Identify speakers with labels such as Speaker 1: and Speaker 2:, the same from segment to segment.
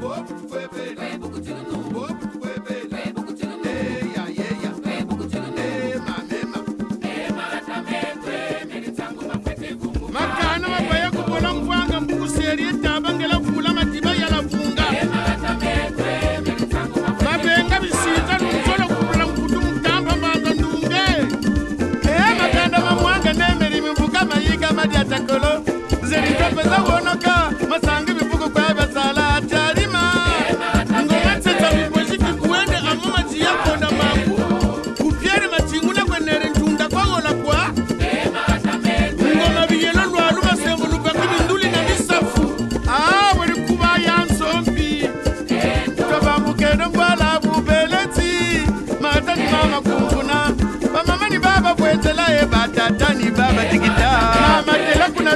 Speaker 1: Bobo, foi, foi, foi, foi, foi, foi, foi,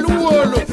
Speaker 2: el.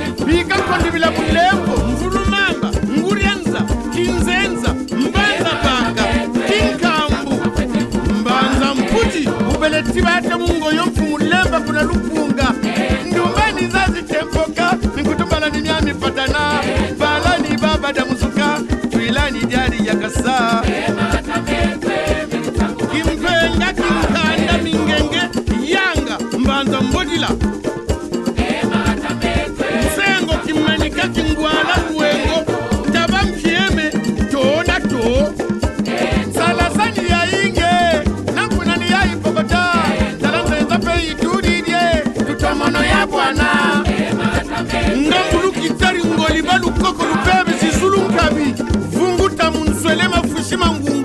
Speaker 2: Simangungu.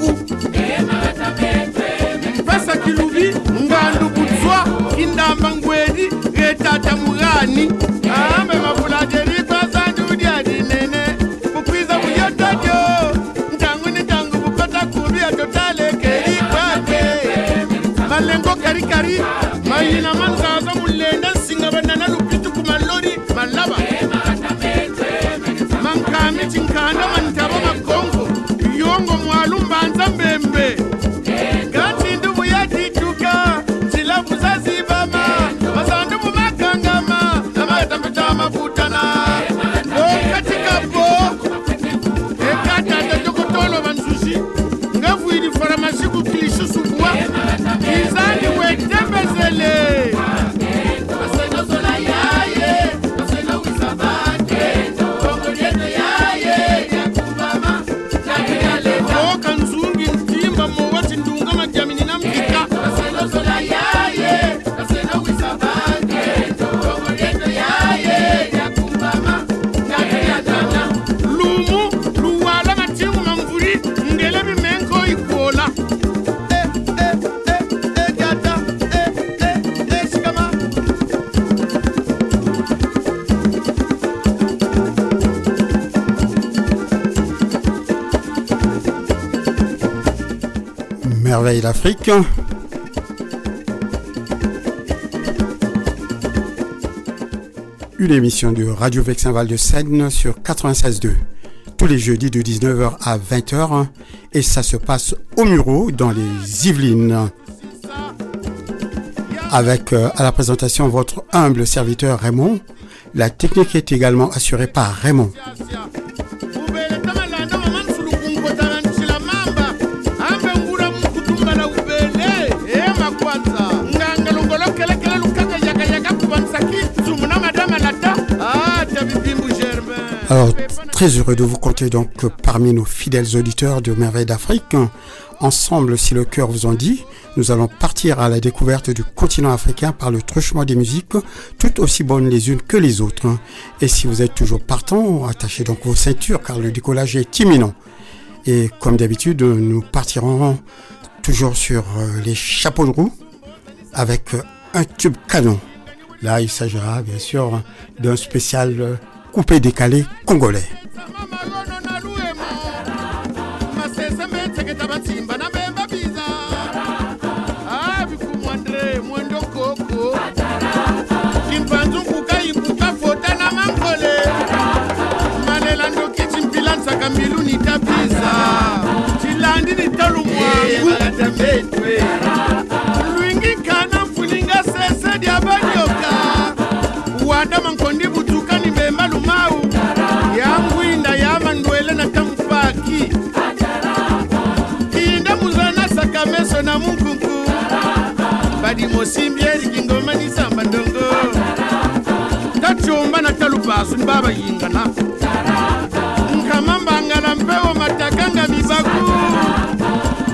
Speaker 2: Une émission de Radio Vexin Val de Seine sur 96.2 tous les jeudis de 19h à 20h et ça se passe au Muro dans les Yvelines. Avec euh, à la présentation votre humble serviteur Raymond, la technique est également assurée par Raymond. Très heureux de vous compter donc parmi nos fidèles auditeurs de Merveilles d'Afrique. Ensemble, si le cœur vous en dit, nous allons partir à la découverte du continent africain par le truchement des musiques, toutes aussi bonnes les unes que les autres. Et si vous êtes toujours partant, attachez donc vos ceintures car le décollage est imminent. Et comme d'habitude, nous partirons toujours sur euh, les chapeaux de roue avec un tube canon. Là, il s'agira bien sûr d'un spécial euh, coupé décalé congolais.
Speaker 1: saka mbilu nitapisa cilandi nitalumwangu madi
Speaker 2: mosimbi eriki ngoma nisamba ndongo. Tacumba na talupasu ni babayingana nkama mbangala mpewo mataka nga mibaku.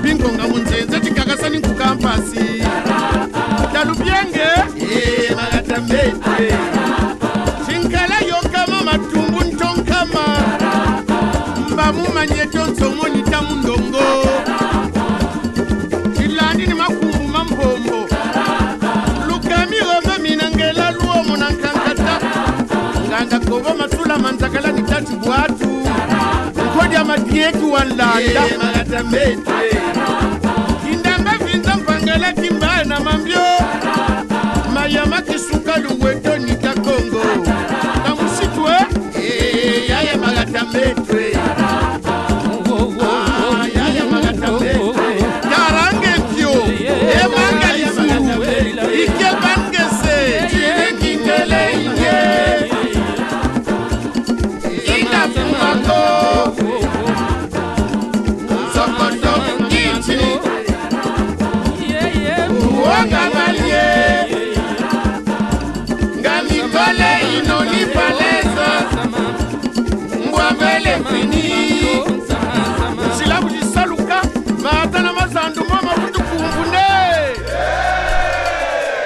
Speaker 2: Bingonga munzenze cikakasani nkukampasi talupyenge magatamete cinkala yonkama matumbu ntonkama. Mbamumanye tonso bobo masula manzakala ni tatu bwatu ukodi amadieki wanlalilamayatamete kindamba vinza mpangela kimbaya na mambyo mayama kisuka luweto nika kongo. Na
Speaker 3: musitwe yayamagatamete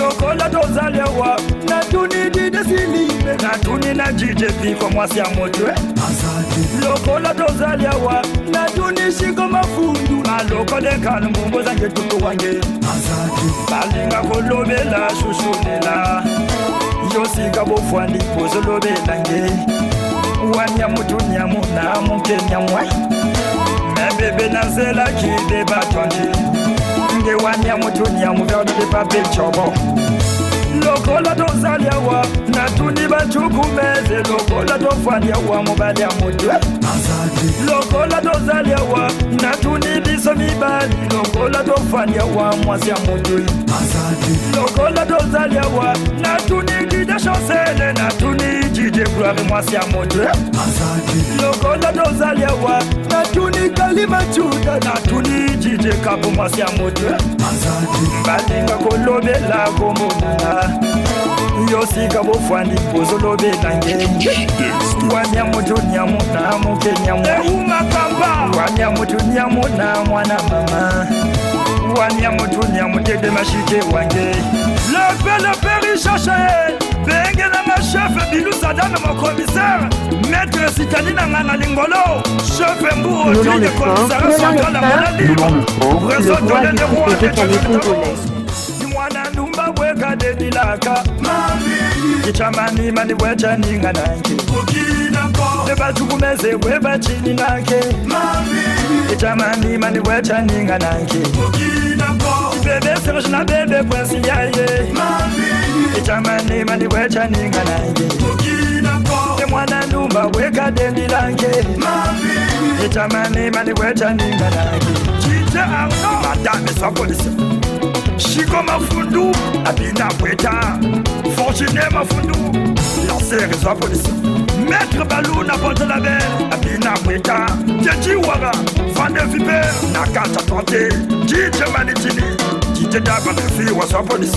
Speaker 3: lokola tozalewa natuni didesilime natuni na jijepiko mwasi ya motwe eh. lokola tozalewa natuni shiko mafundu alokole nkanu mbumbo zange tutu wange. Balinga kolobela shushunela yosika bofwandi pozolobelange wanyamutunyamu na mukenyamwa eh. mebebe nazelakide batonji mngewania mutunia muvyaunotipa vichovo lokola tozalyawa natuni vachukumeze lokola tofwalyawa muvalya mutwe lokola tozaliawa natuni biso mibali. Lokola tofwaliawa mwasi ya mutwe lokola tozaliawa natuni dide chancele natuni dide gloire mwasi ya mutwe lokola tozaliawa natuni kalima cuda natuni dide kapo mwasi ya mutwe balinga kolobela komonana yosika bofwandi pozolobela nge wanyamutunyamu na mukenyamwa wanyamutunyamu na mwana mama. Wanyamutunyamu tede mashike wange. Lepe lepe richache bengela mashefe bilusadana mokomisare maître sitani na nga na lingolo. Chefe mbu
Speaker 4: Melon le
Speaker 3: otile
Speaker 4: fort,
Speaker 3: komisare
Speaker 4: melon le
Speaker 3: central ya
Speaker 4: fort,
Speaker 3: monalibre
Speaker 4: melon le fort,
Speaker 3: réseau
Speaker 4: le roi
Speaker 3: tonne
Speaker 4: du
Speaker 3: de roi mwana benilaka ngichamani mani wetshaninga nanke bebasukumeze kwebatshini nakhe ngichamani mani wetshaninga nanke bebesekoshina bebekwesiyaye ngichamani mani wetshaninga nanke emwana ndumba wekadeni lanke. Ngichamani mani wetshaninga nanke madame sa polisi Chico Mafundu, Abina Bweta, Fortuné Mafundu, Lancer et sa police. Maître Balou n'apporte la belle, Abina Bweta, Teddy Wara, Van de Viper, Nakata Tante, DJ Manitini, DJ Daba Mefi ou sa police.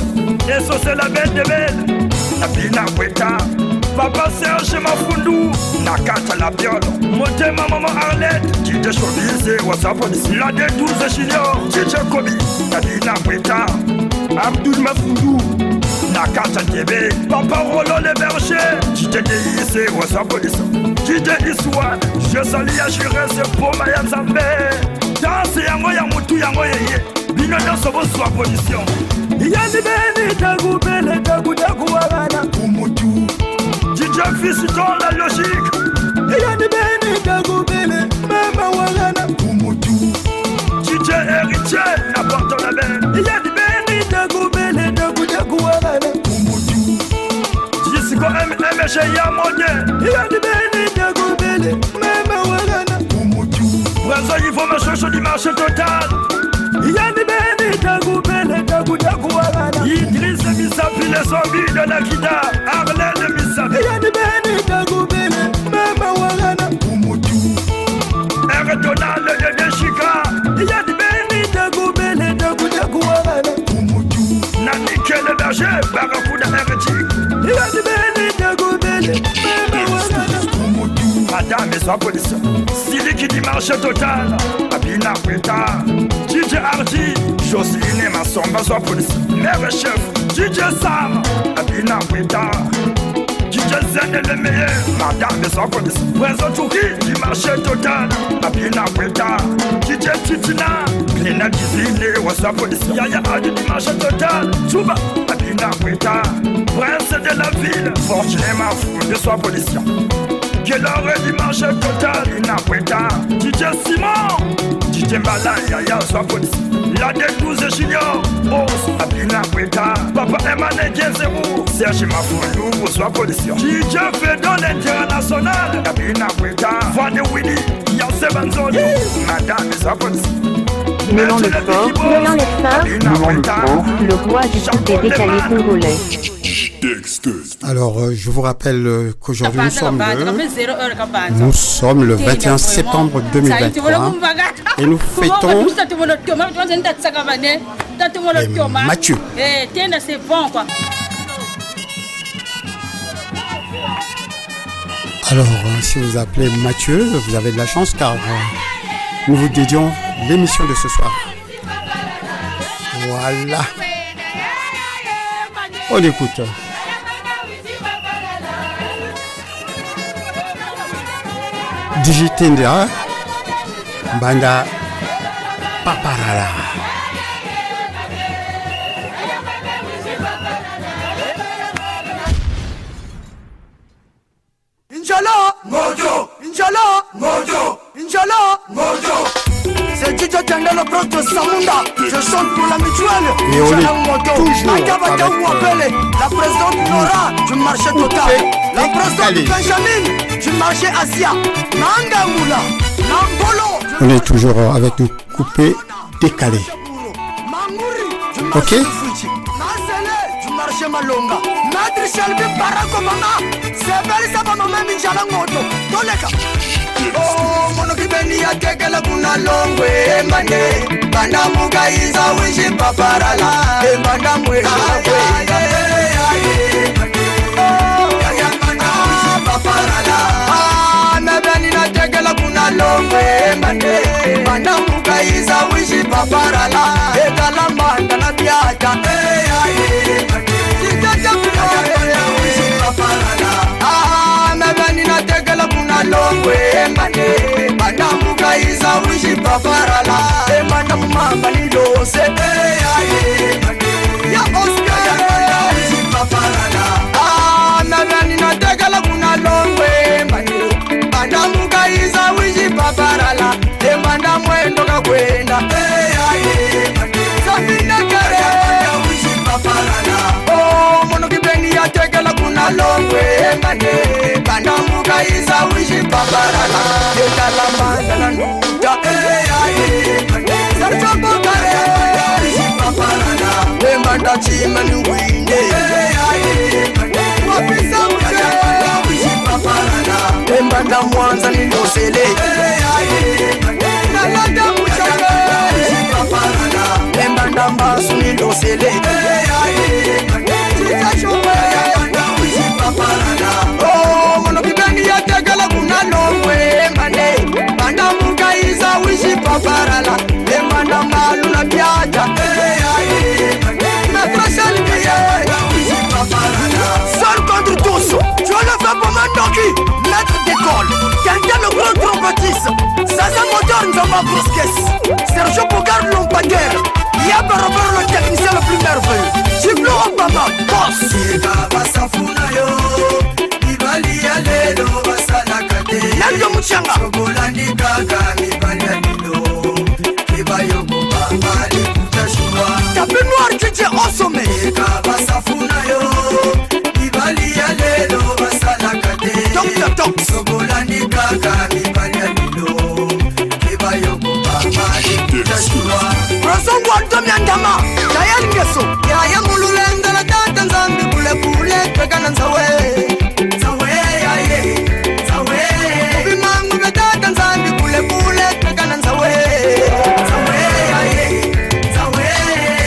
Speaker 3: Et ça c'est la belle de belle, Abina Bweta. Papa Serge Mafundu, Nakata la biole, Motema Maman Arlette, DJ Chobise, WhatsApp Police, la D12 Junior, DJ Kobi, Nadina Bweta, Abdul Mafundu, Nakata Tebe, Papa Rolo le Berger, DJ WhatsApp Police, DJ Iswan, je salue Ashire, c'est pour Maya Zambe, danse yango ya mutu yango yeye, bino nyonso bozwa position. Yani beni tagubele tagudakuwabana umutu DJ Fils dans la logique Yani beni mama wagana. Umutu. DJ Héritier n'apporte la belle Yani beni tagubele
Speaker 5: kuwagana umutu. Jisiko emeshe ya mode yani beni dagubele mama wagana. Umutu. Bwanzo yivo mashosho di marché total. Yani beni dagubele dagudagu wagana. Idris misafi les zombies de la kida arlene misafi yani beni dagubele mama umutu. De deshika yani beni dagubele dagudagu wagana umutu. Na nikele berger barakuda heretique yani beni dagubele mama wagana umutu. Madame ezwa polisi siliki di marché total. Abina kweta dj ardi. Masomba zwa polisi mere chef dj sam. Abina dj zene le meilleur. Madame ezwa polisi prezo tuki di marché total. Abina kweta dj titina klina dizine wazwa polisi yaya adi di marché total. Tuba abina kweta prince de la ville fortuné mafu de swa polisi quelle heure dimanche total inakweta DJ Simon DJ Mbala Yaya soit police La D12 Junior. Boss Abina Kweta Papa Emane Gezerou Serge Mafoulou soit police DJ Fedon International Abina Kweta Vane Willy. Yase Banzolo Madame soit police
Speaker 4: Mêlant le mêlant les sports, le roi du foot des décalés congolais.
Speaker 6: Alors, euh, je vous rappelle euh, qu'aujourd'hui, nous sommes le, nous sommes le 21 septembre 2023 et nous fêtons Mathieu.
Speaker 7: quoi.
Speaker 6: Alors, euh, si vous appelez Mathieu, vous avez de la chance car nous vous dédions l'émission de ce soir. Voilà. On écoute. Digitendera Banda Paparala.
Speaker 5: Inch'Allah Mojo. Inch'Allah Mojo. Inch'Allah Mojo. C'est Tito Tendelo Proto Samunda. Je chante pour la mutuelle.
Speaker 6: Et on est
Speaker 5: marché total.
Speaker 6: Allez.
Speaker 5: Benjamin Du marché Asia Nambolo
Speaker 6: On est toujours avec nous coupé, décalé.
Speaker 5: Mangouri Du
Speaker 6: Ok.
Speaker 5: Malonga. Barako Mama Sebeli Saba Mama Minjala Toleka. Kuna longwe iza wishi paparala Sitata kuna wishi paparala Ah, mebeni na tekele kuna longwe mane banda muga iza wishi paparala E banda mumamba ni dose Ya Oscar wishi paparala E banda mwendo kakwenda Sabina kare. Wishi paparala Oh, mono kibeni ya tekele kuna longwe. Mane banda muga iza wishi mbasu ni ndosele Oh, mono kibeni ya tegala kuna longwe mane. Banda muka iza wishi paparala. E manda malu na piaja Maître Shelby, Seul contre tous, tu as Thomas Tanki, maître d'école, Kanga le grand trompettiste, Zaza Motor Nzamba Brusques, Sergio Bogard Lompader, Yaba Robert le technicien le plus merveilleux, Jiblo Obama, boss. Ibaba Safuna yo, Ibali Alelo Basalaka te, Nabio Mutianga, Chokolani Kaka, Ibali Alelo, Ibayoko Bamba, Likuta Shua, Tapé Noir, tu dis au sommet, Ibaba dikaka kibanyadilo kibayokubamadikutashua prosongwantomyandama yayalingeso yayamululenzela tata nzambi bulebule twekana nzawe. Ubimangu bya tata nzambi bulebule twekana nzawe.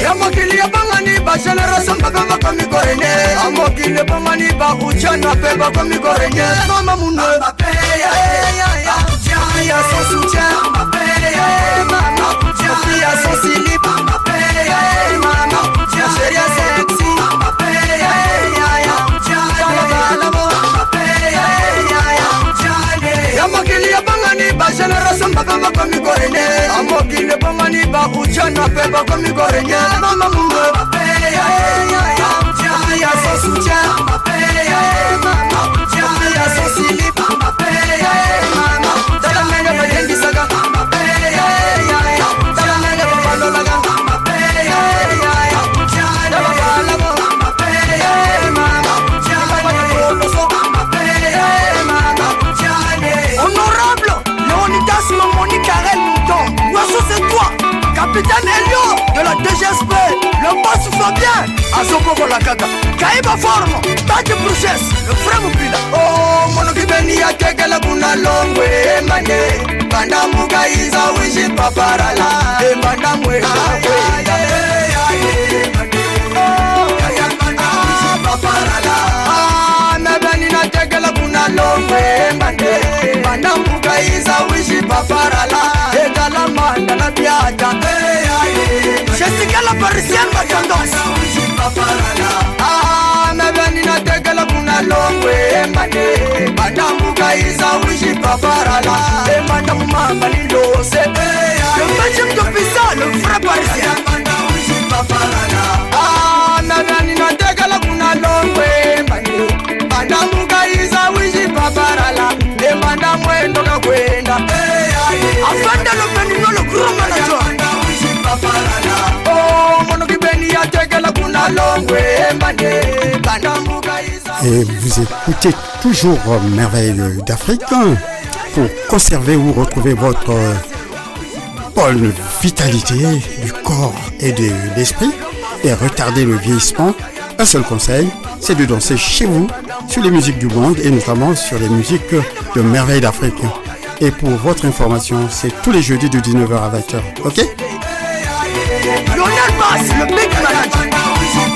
Speaker 5: Yamokili yabangani bashenereso mpapa bakomigorenye amokile bangani ba uchana pe bakomigorenye mama munwe Ujana pe bako mi gorenye Mama mungo Papeya, ya, ya, ya, ya, ya, ya, ya, ya, ya, ya, ya, ya, ya, de la DGSP le boss Fabien azokokola kaka kaiba forme. Tati bruchesse le frère mobila o monokibeni ya kekele kuna longwe emane bandamu kaiza wiji paparala embandamwe mebeni na tekele kuna longwe emane bandamu kaiza wiji paparala etalamandana biata hey. Parisien batondos mebeni natekela kuna longwe mande banda mbuka iza wishi paparala emanda mumamba lilose lembeji mtopisa le vrai parisien mebeni natekela kuna longwe mande banda mbuka iza wishi paparala emanda mwendo kakwenda
Speaker 8: Et vous écoutez toujours Merveille d'Afrique pour conserver ou retrouver votre euh, bonne vitalité du corps et de l'esprit et retarder le vieillissement. Un seul conseil, c'est de danser chez vous sur les musiques du monde et notamment sur les musiques de Merveille d'Afrique. Et pour votre information, c'est tous les jeudis de 19h à 20h. Ok?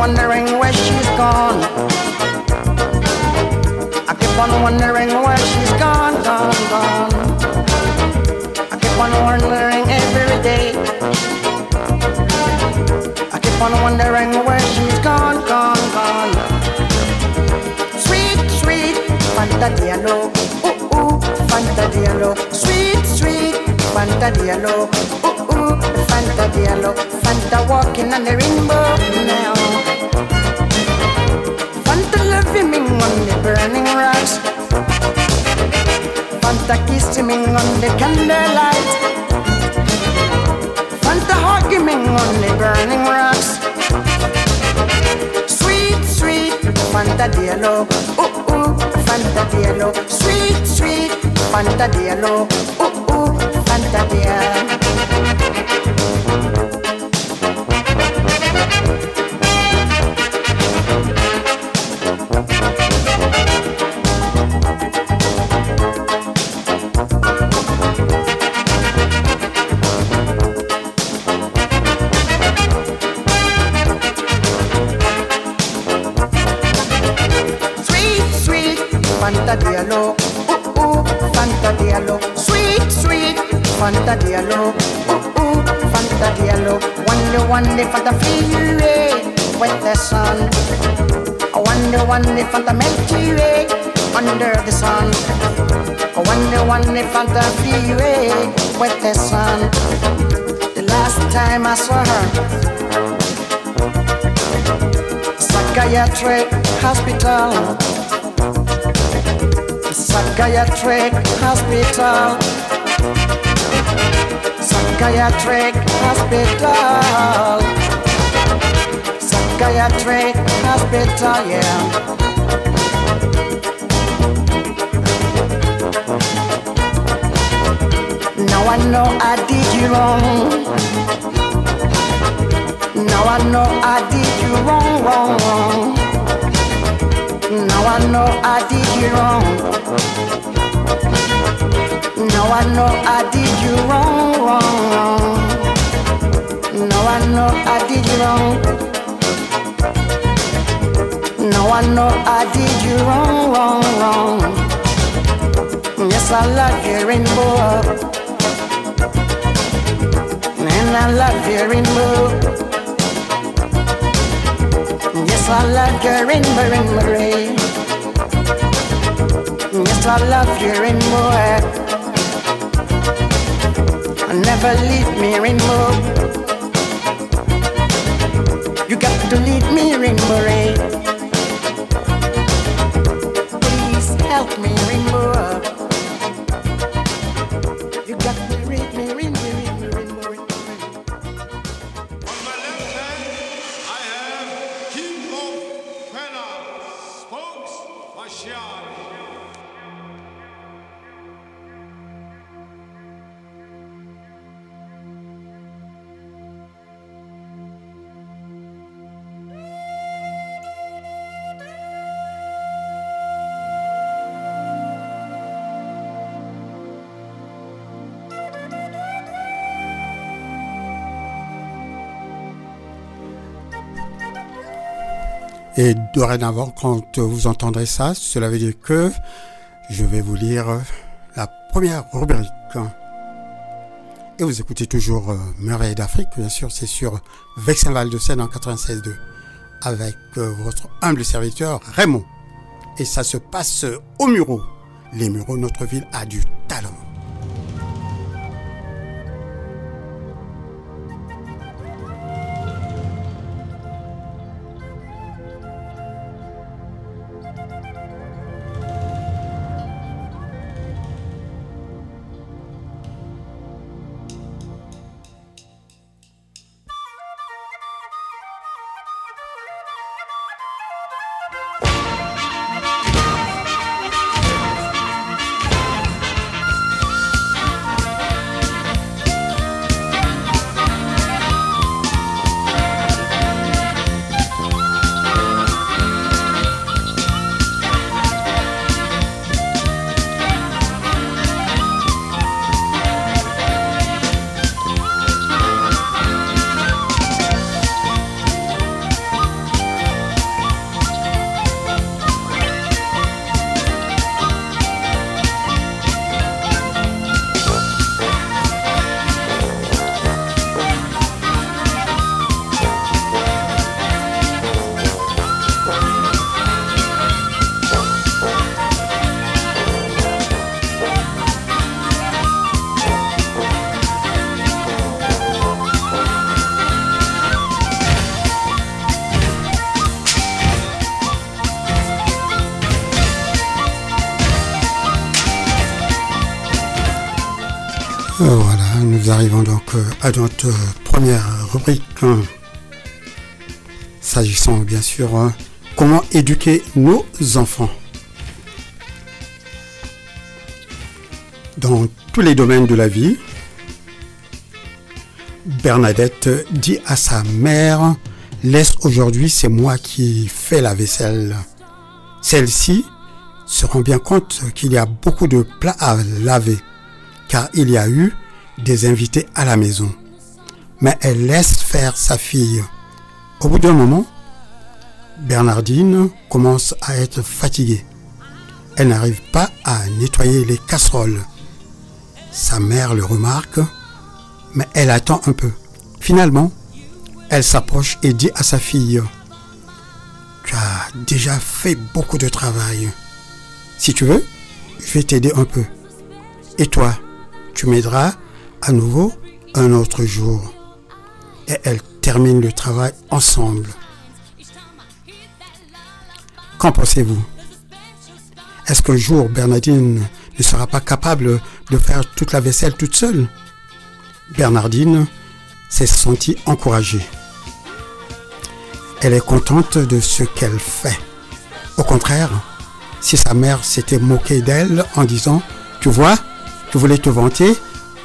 Speaker 9: wondering where she's gone. I keep on wondering where she's gone, gone, gone. I keep on wondering every day. I keep
Speaker 8: on wondering where she's gone, gone, gone. Sweet, sweet, Fanta Diallo. Ooh, ooh, Fanta Diallo. Sweet, sweet, Fanta Diallo. Ooh, ooh, Fanta Diallo. Fanta walking on the rainbow now. Fanta loving me on the burning rocks. Fanta kissing me on the candlelight. Fanta hugging me on the burning rocks. Sweet, sweet, Fanta Diallo. Ooh, ooh, Fanta Diallo. Sweet, sweet, Fanta Diallo. Ooh, ooh, Fanta Diallo. Fanta Diallo. Ooh, ooh, Fanta Diallo. Wonder, wonder, Fanta freeway with the sun. I wonder, wonder, Fanta Milky Way under the sun. I wonder, wonder, Fanta freeway with the sun. The last time I saw her. Psychiatric hospital. Psychiatric hospital. Psychiatric hospital. Psychiatric hospital, yeah. Now I know I did you wrong. Now I know I did you wrong, wrong, wrong. Now I know I did you wrong. Now I know I did you wrong, wrong, wrong. Now I know I did you wrong. Now I know I did you wrong, wrong, wrong. Yes, I love you, rainbow. And I love you, rainbow. Yes, I love your rainbow, rainbow ray. Yes, I love your rainbow and never leave me in more. You got to leave me
Speaker 2: in more.
Speaker 6: Et dorénavant, quand vous entendrez ça, cela veut dire que je vais vous lire la première rubrique. Et vous écoutez toujours euh, Merveille d'Afrique, bien sûr, c'est sur Vexin-Val de Seine en 96.2 avec euh, votre humble serviteur Raymond. Et ça se passe au Muro. Les Mureaux, notre ville a du talent. Voilà, nous arrivons donc euh, à notre euh, première rubrique. hein. S'agissant bien sûr comment éduquer nos enfants. Dans tous les domaines de la vie, Bernadette dit à sa mère, laisse aujourd'hui, c'est moi qui fais la vaisselle. Celle-ci se rend bien compte qu'il y a beaucoup de plats à laver, car il y a eu des invités à la maison. Mais elle laisse faire sa fille. Au bout d'un moment, Bernardine commence à être fatiguée. Elle n'arrive pas à nettoyer les casseroles. Sa mère le remarque, mais elle attend un peu. Finalement, elle s'approche et dit à sa fille, Tu as déjà fait beaucoup de travail. Si tu veux, je vais t'aider un peu. Et toi, tu m'aideras à nouveau un autre jour. Et elles terminent le travail ensemble. Qu'en pensez-vous? Est-ce qu'un jour Bernardine ne sera pas capable de faire toute la vaisselle toute seule? Bernardine s'est sentie encouragée. Elle est contente de ce qu'elle fait. Au contraire, si sa mère s'était moquée d'elle en disant Tu vois, tu voulais te vanter,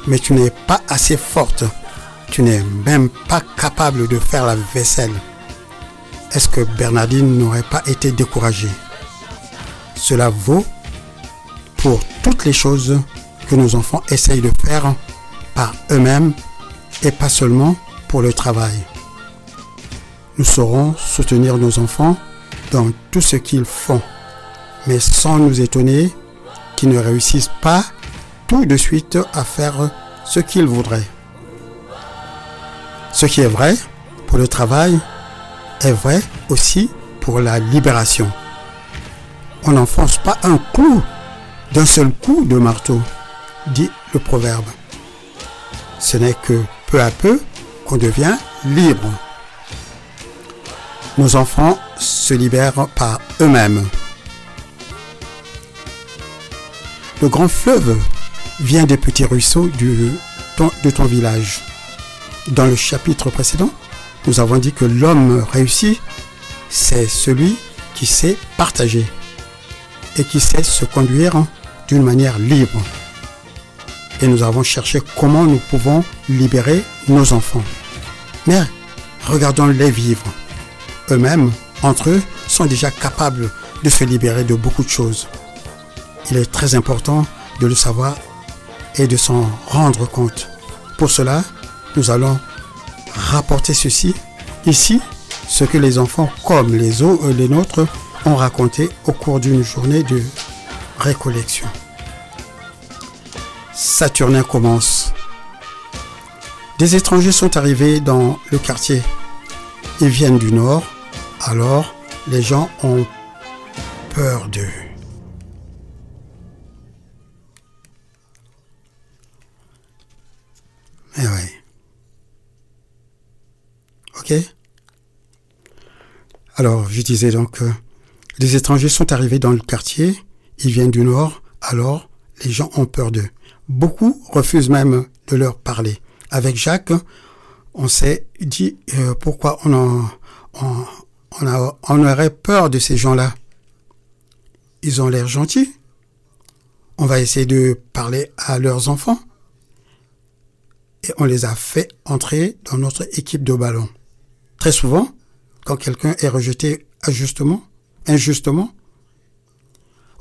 Speaker 6: mais tu n'es pas assez forte. Tu n'es même pas capable de faire la vaisselle. Est-ce que Bernardine n'aurait pas été découragée? Cela vaut pour toutes les choses que nos enfants essayent de faire par eux-mêmes et pas seulement pour le travail. Nous saurons soutenir nos enfants dans tout ce qu'ils font, mais sans nous étonner qu'ils ne réussissent pas tout de suite à faire ce qu'ils voudraient. Ce qui est vrai pour le travail est vrai aussi pour la libération. On n'enfonce pas un coup d'un seul coup de marteau, dit le proverbe. Ce n'est que peu à peu qu'on devient libre. Nos enfants se libèrent par eux-mêmes. Le grand fleuve vient des petits ruisseaux de ton village. Dans le chapitre précédent, nous avons dit que l'homme réussi, c'est celui qui sait partager et qui sait se conduire d'une manière libre. Et nous avons cherché comment nous pouvons libérer nos enfants. Mais regardons-les vivre. Eux-mêmes, entre eux, sont déjà capables de se libérer de beaucoup de choses. Il est très important de le savoir et de s'en rendre compte. Pour cela, nous allons rapporter ceci ici, ce que les enfants comme les, autres, les nôtres ont raconté au cours d'une journée de récollection. Saturnin commence. Des étrangers sont arrivés dans le quartier. Ils viennent du nord, alors les gens ont peur d'eux. Eh. Ok Alors, je disais donc, euh, les étrangers sont arrivés dans le quartier, ils viennent du nord, alors les gens ont peur d'eux. Beaucoup refusent même de leur parler. Avec Jacques, on s'est dit euh, pourquoi on, en- a- on aurait peur de ces gens-là. Ils ont l'air gentils. On va essayer de parler à leurs enfants. Et on les a fait entrer dans notre équipe de ballon. Très souvent, quand quelqu'un est rejeté injustement, injustement,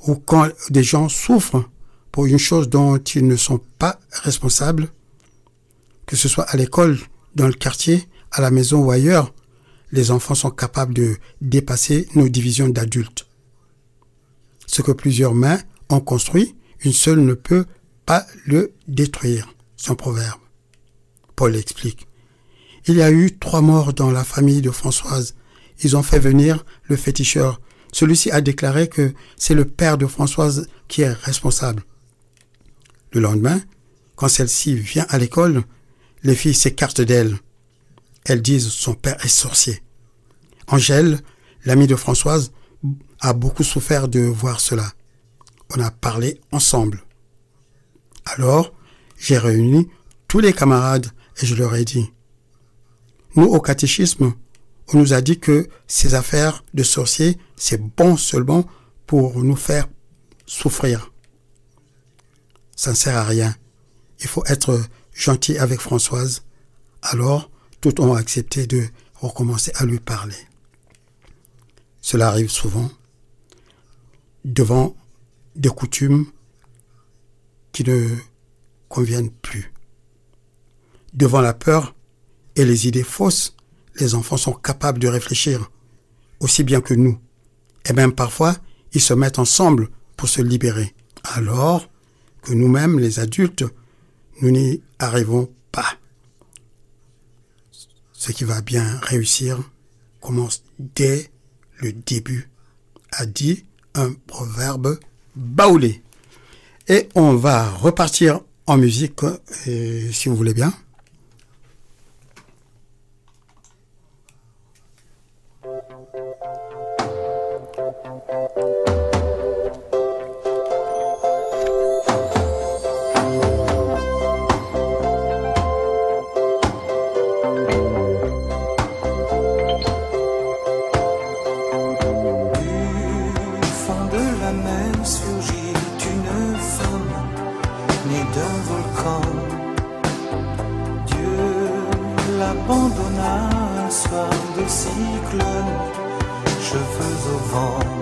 Speaker 6: ou quand des gens souffrent pour une chose dont ils ne sont pas responsables, que ce soit à l'école, dans le quartier, à la maison ou ailleurs, les enfants sont capables de dépasser nos divisions d'adultes. Ce que plusieurs mains ont construit, une seule ne peut pas le détruire. C'est un proverbe. Paul explique. Il y a eu trois morts dans la famille de Françoise. Ils ont fait venir le féticheur. Celui-ci a déclaré que c'est le père de Françoise qui est responsable. Le lendemain, quand celle-ci vient à l'école, les filles s'écartent d'elle. Elles disent son père est sorcier. Angèle, l'amie de Françoise, a beaucoup souffert de voir cela. On a parlé ensemble. Alors,
Speaker 10: j'ai réuni tous les camarades et je leur ai dit, nous au catéchisme, on nous a dit que ces affaires de sorciers, c'est bon seulement pour nous faire souffrir. Ça ne sert à rien. Il faut être gentil avec Françoise. Alors, tout ont accepté de recommencer à lui parler. Cela arrive souvent devant des coutumes qui ne conviennent plus. Devant la peur et les idées fausses, les enfants sont capables de réfléchir aussi bien que nous. Et même parfois, ils se mettent ensemble pour se libérer. Alors que nous-mêmes, les adultes, nous n'y arrivons pas. Ce qui va bien réussir commence dès le début, a dit un proverbe baoulé. Et on va repartir en musique, euh, si vous voulez bien. of all.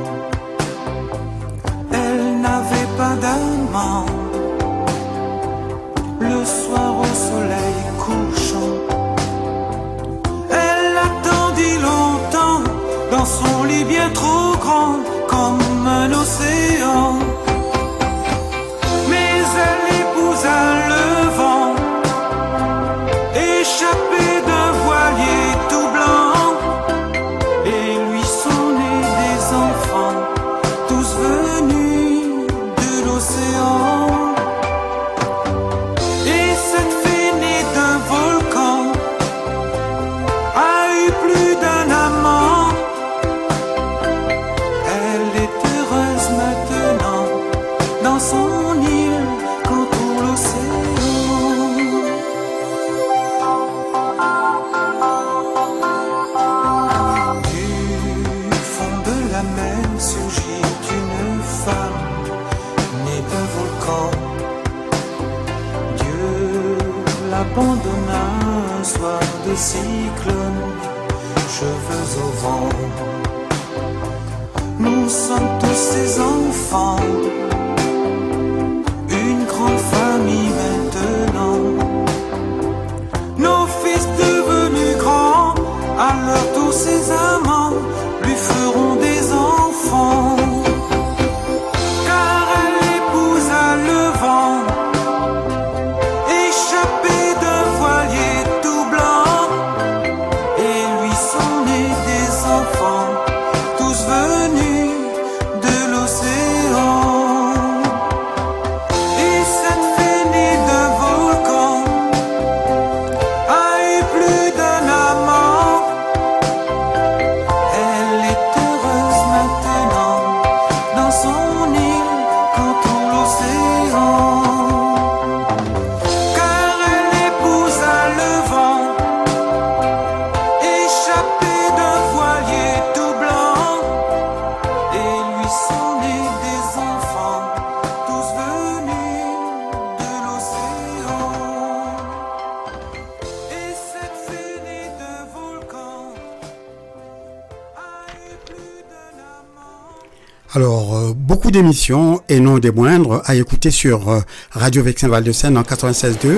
Speaker 10: D'émissions et non des moindres à écouter sur euh, Radio Vexin Val de Seine en 96.2.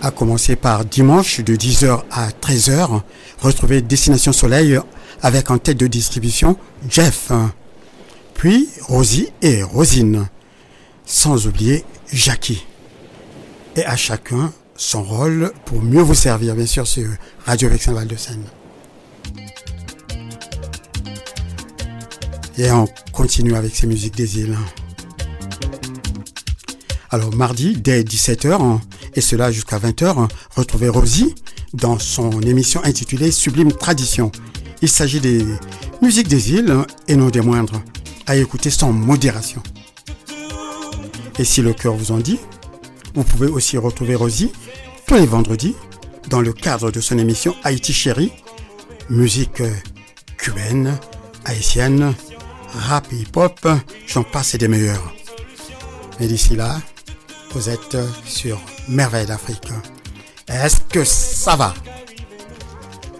Speaker 10: À commencer par dimanche de 10h à 13h, retrouver Destination Soleil avec en tête de distribution Jeff, puis Rosie et Rosine, sans oublier Jackie. Et à chacun son rôle pour mieux vous servir, bien sûr, sur Radio Vexin Val de Seine. Et on continue avec ces musiques des îles. Alors mardi, dès 17h, et cela jusqu'à 20h, retrouvez Rosie dans son émission intitulée Sublime Tradition. Il s'agit des musiques des îles et non des moindres.
Speaker 6: à écouter sans modération. Et si le cœur vous en dit, vous pouvez aussi retrouver Rosie tous les vendredis dans le cadre de son émission Haïti Chérie, musique cubaine, haïtienne, rap et hip-hop, j'en passe des meilleurs. Mais d'ici là, vous êtes sur Merveille d'Afrique. Est-ce que ça va?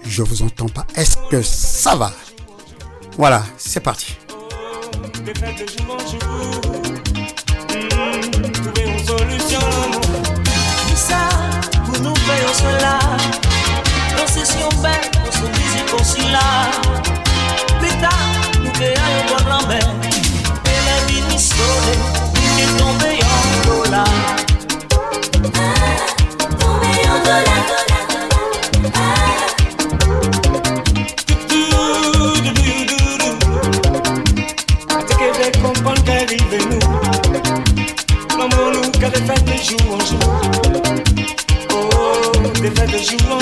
Speaker 6: Je vous entends pas. Est-ce que ça va? Voilà, c'est parti.
Speaker 11: Faisons cela. Procession belle, pour ce musique aussi là. Plus tard, nous créons bon lambert. Et la vie nous sauve, nous est tombé en dollar. Tombé en dollar. Des faits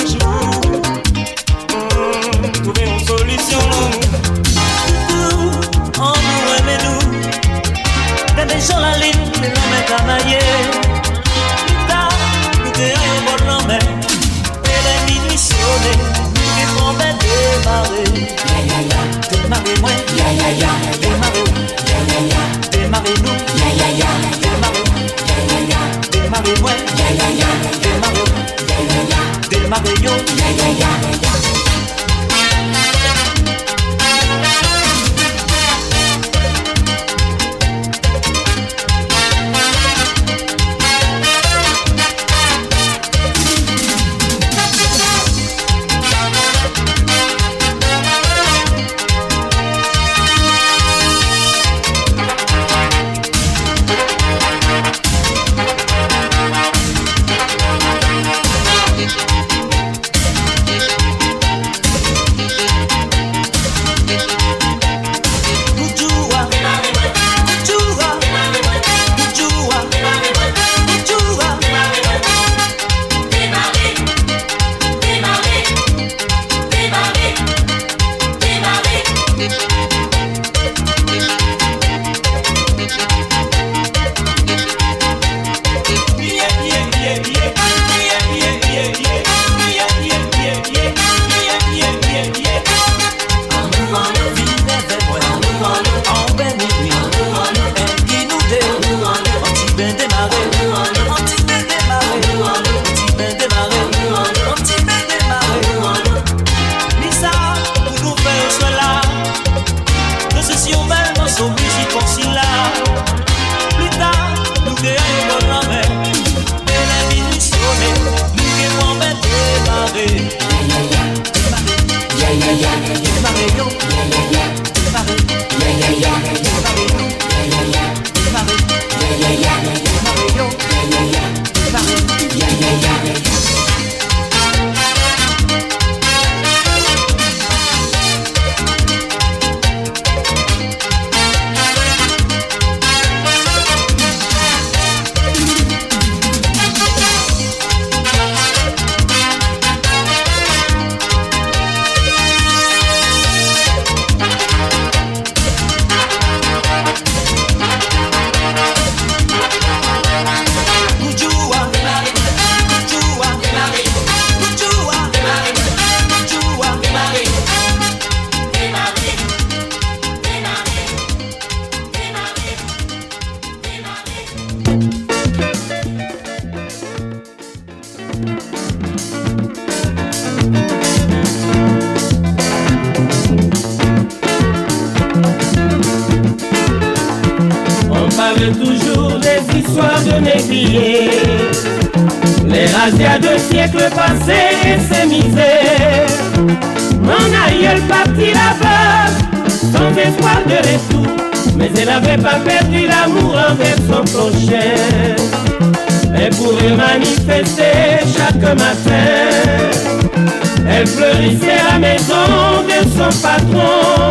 Speaker 11: patron.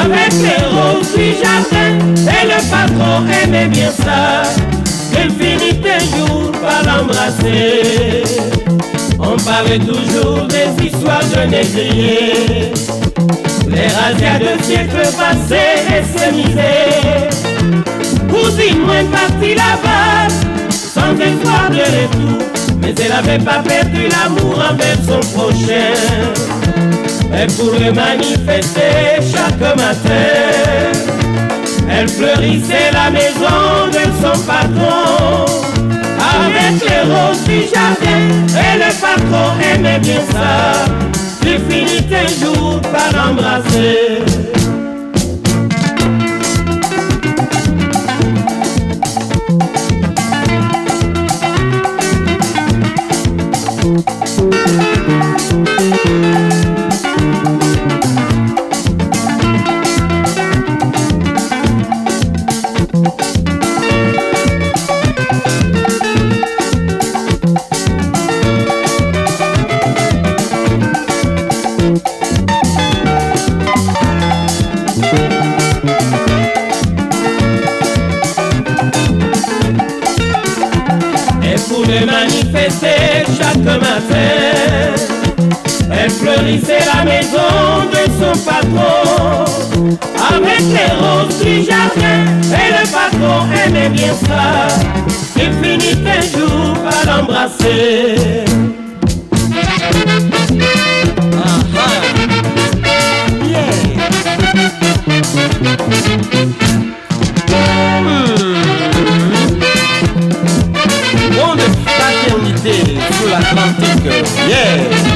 Speaker 11: Avec les roses du jardin, et le patron aimait bien ça. Qu'il finit un jour par l'embrasser. On parlait toujours des histoires de négriers.
Speaker 12: Les razzias de siècles passés et sémisés. Cousine, moi, partie là-bas, sans espoir de retour. Mais elle n'avait pas perdu l'amour envers son prochain. Elle pourrait manifester chaque matin. Elle fleurissait la maison de son patron avec les roses du jardin et le patron aimait bien ça. Tu finis tes jours par C'est la maison de son patron. Avec les roses du jardin Et le patron aimait bien ça. Il finit un jour par l'embrasser. Monde de fraternité sous l'Atlantique, yeah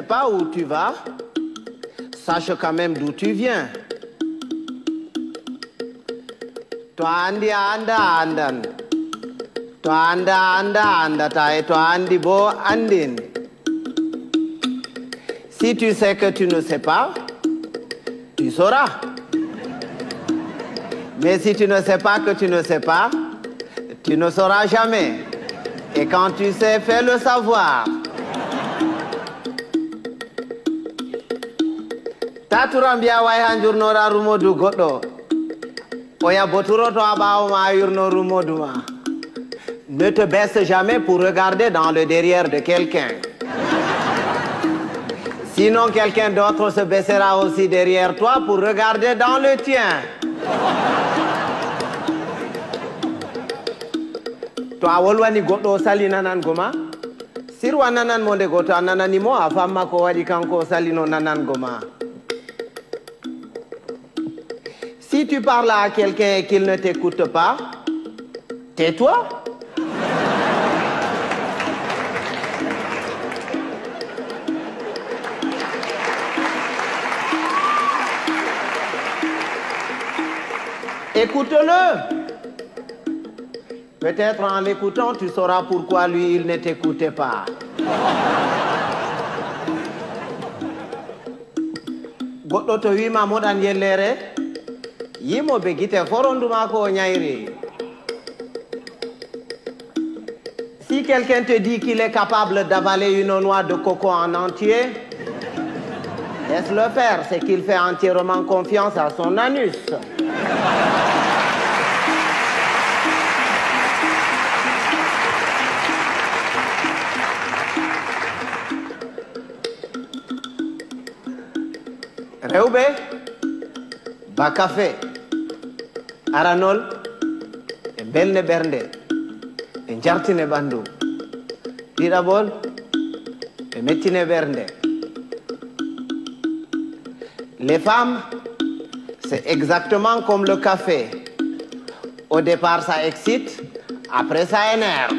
Speaker 5: pas où tu vas sache quand même d'où tu viens. To andi a anda. Andan to anda a anda a andata e to andi bo andin si tu sais que tu ne sais pas tu sauras. Mais si tu ne sais pas que tu ne sais pas tu ne sauras jamais. Et quand tu sais fais le savoir taturam mbiya way ha jurnoɗa rumodu goɗɗo oya boturoto a ɓawo ma a yurno rumodu ma. Ne te baisse jamais pour regarder dans le derrière de quelqu'un. Sinon quelqu'un d'autre se baissera aussi derrière toi pour regarder dans le tien. To a wolwani goɗɗo o sali nanango ma sirwa nananmo nde go to a nananimo a famma ko waɗi kanko o salino nanango ma Si tu parles à quelqu'un et qu'il ne t'écoute pas, tais-toi. Écoute-le. Peut-être en l'écoutant, tu sauras pourquoi lui, il ne t'écoutait pas. Yimoɓe guite foronduma ko o ñayri si quelqu'un te dit qu'il est capable d'avaler une noix de coco en entier laisse-le faire. C'est qu'il fait entièrement confiance à son anus. Rewɓe ba café aranol e belne ɓernde e jartine ɓandu ɗiɗaɓol ɓe mettine les femmes c'est exactement comme le café. Au départ ça excite après ça énerve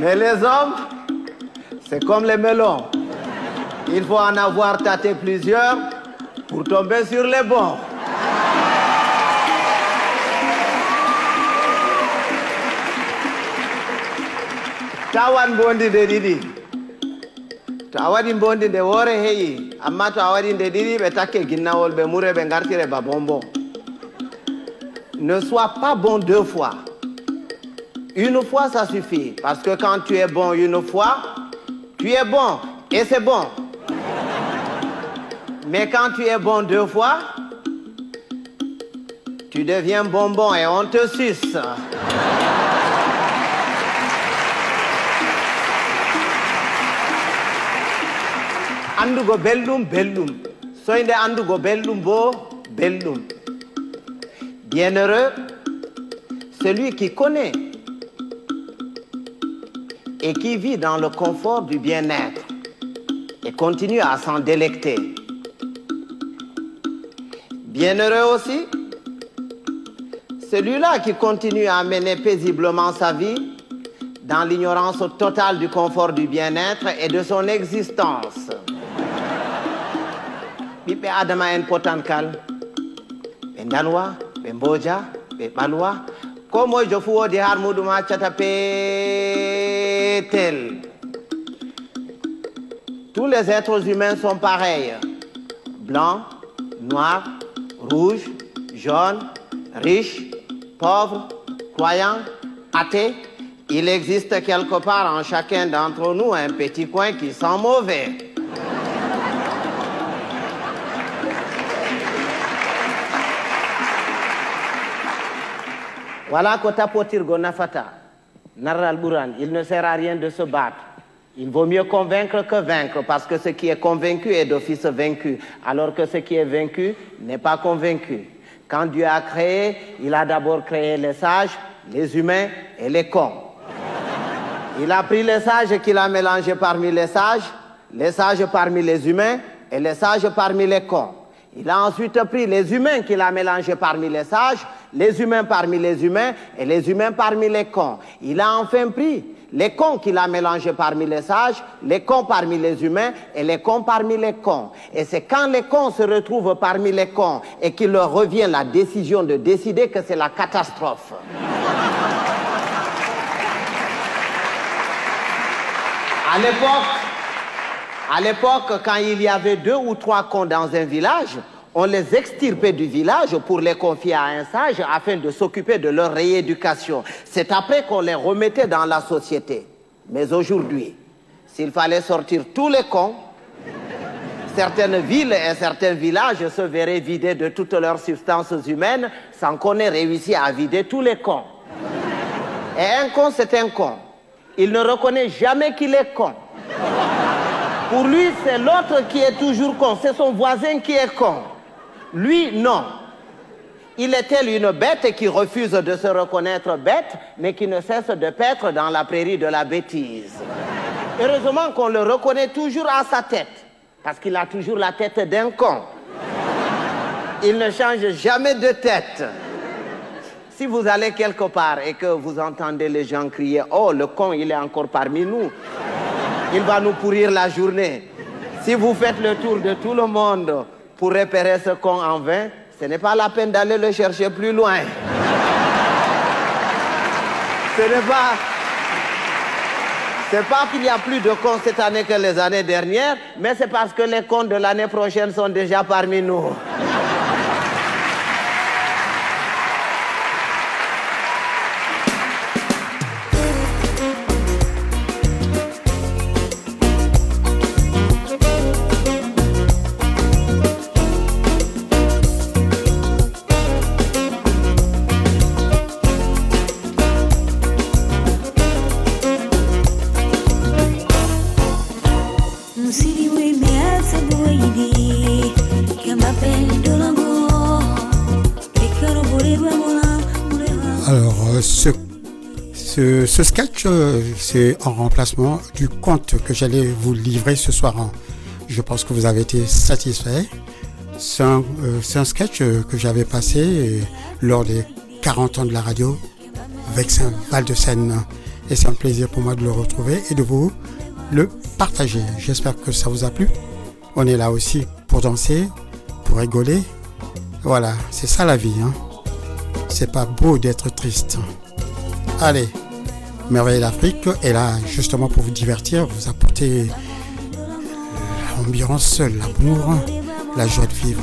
Speaker 5: Mais les hommes, c'est comme les melons. Il faut en avoir tâté plusieurs pour tomber sur les bons. tawan bondi nde ɗiɗi to bondi nde woore heƴi amma to a waɗi nde ɗiɗi ɓe takke ginnawol mure ɓe gartire ba bonbon ne sois pas bon deux fois Une fois, ça suffit. Parce que quand tu es bon une fois, tu es bon. Et c'est bon. Mais quand tu es bon deux fois, tu deviens bonbon et on te suce. andugo belɗum belɗum soyde andugo belɗum bo belɗum bienheureux celui qui connaît et qui vit dans le confort du bien-être et continue à s'en délecter. Bienheureux aussi, celui-là qui continue à mener paisiblement sa vie dans l'ignorance totale du confort du bien-être et de son existence. Tous les êtres humains sont pareils. Blancs noirs rouges jaunes riches pauvres croyants athées il existe quelque part en chacun d'entre nous un petit coin qui sent mauvais. Voilà ko tapotirgo nafata. Il ne sert à rien de se battre. Il vaut mieux convaincre que vaincre, parce que ce qui est convaincu est d'office vaincu, alors que ce qui est vaincu n'est pas convaincu. Quand Dieu a créé, il a d'abord créé les sages, les humains et les cons. Il a pris les sages qu'il a mélangés parmi les sages, les sages parmi les humains et les sages parmi les cons. Il a ensuite pris les humains qu'il a mélangés parmi les sages, les humains parmi les humains et les humains parmi les cons. Il a enfin pris les cons qu'il a mélangés parmi les sages, les cons parmi les humains et les cons parmi les cons. Et c'est quand les cons se retrouvent parmi les cons et qu'il leur revient la décision de décider que c'est la catastrophe. À l'époque, à l'époque, quand il y avait deux ou trois cons dans un village, on les extirpait du village pour les confier à un sage afin de s'occuper de leur rééducation. C'est après qu'on les remettait dans la société. Mais aujourd'hui, s'il fallait sortir tous les cons, certaines villes et certains villages se verraient vidés de toutes leurs substances humaines sans qu'on ait réussi à vider tous les cons. Et un con, c'est un con. Il ne reconnaît jamais qu'il est con. Pour lui, c'est l'autre qui est toujours con. C'est son voisin qui est con. Lui, non. Il est tel une bête qui refuse de se reconnaître bête, mais qui ne cesse de paître dans la prairie de la bêtise. Heureusement qu'on le reconnaît toujours à sa tête, parce qu'il a toujours la tête d'un con. Il ne change jamais de tête. Si vous allez quelque part et que vous entendez les gens crier Oh, le con, il est encore parmi nous, il va nous pourrir la journée. Si vous faites le tour de tout le monde pour repérer ce con en vain, ce n'est pas la peine d'aller le chercher plus loin. Ce n'est pas. Pas qu'il y a plus de cons cette année que les années dernières, mais c'est parce que les cons de l'année prochaine sont déjà parmi nous.
Speaker 13: Ce, sketch, euh, c'est en remplacement du conte que j'allais vous livrer ce soir. hein. Je pense que vous avez été satisfait. C'est un, euh, c'est un sketch euh, que j'avais passé lors des 40 ans de la radio avec Saint Val de Seine. Et c'est un plaisir pour moi de le retrouver et de vous le partager. J'espère que ça vous a plu. On est là aussi pour danser, pour rigoler. Voilà, c'est ça la vie. Hein. C'est pas beau d'être triste. Allez, Merveille d'Afrique est là justement pour vous divertir, vous apporter l'ambiance, l'amour, la joie de vivre.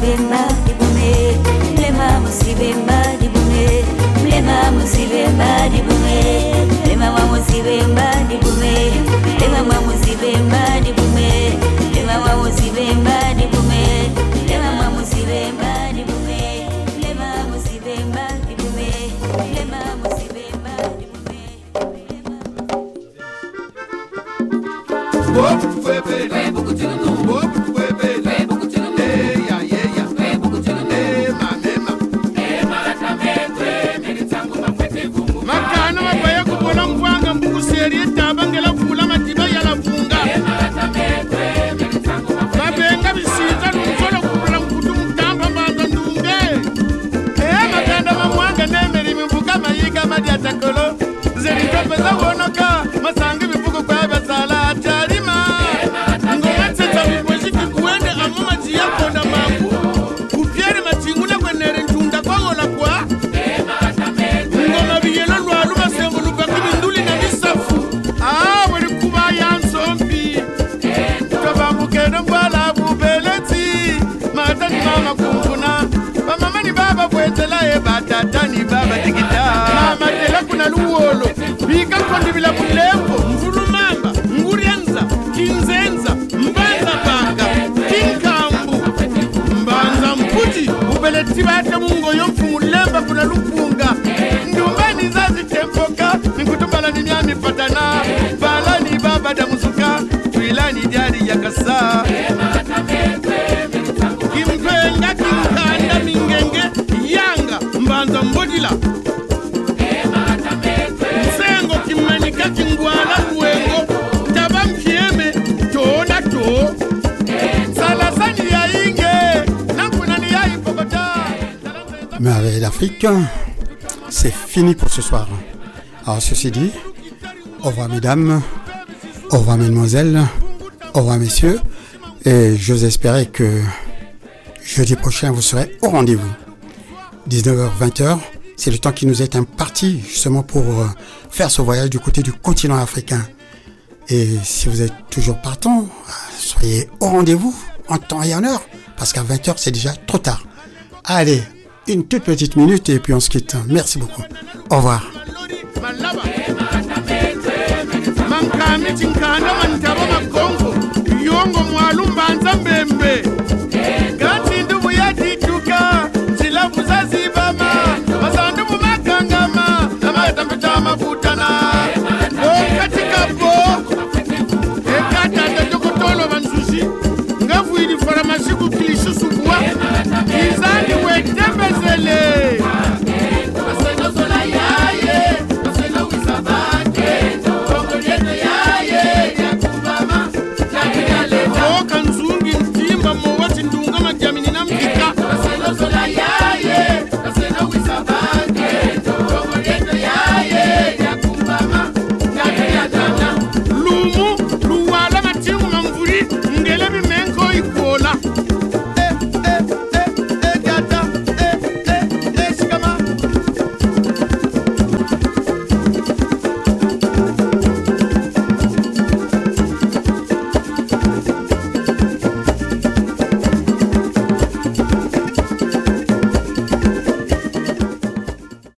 Speaker 2: giving up.
Speaker 6: Merveille d'Afrique, c'est fini pour ce soir. Alors ceci dit, au revoir mesdames, au revoir mesdemoiselles, au revoir messieurs, et j'ose espérer que jeudi prochain vous serez au rendez-vous. 19h-20h, c'est le temps qui nous est imparti justement pour euh, faire ce voyage du côté du continent africain. Et si vous êtes toujours partant, soyez au rendez-vous en temps et en heure, parce qu'à 20h c'est déjà trop tard. Allez, une toute petite minute et puis on se quitte. Merci beaucoup. Au revoir.
Speaker 2: Mas.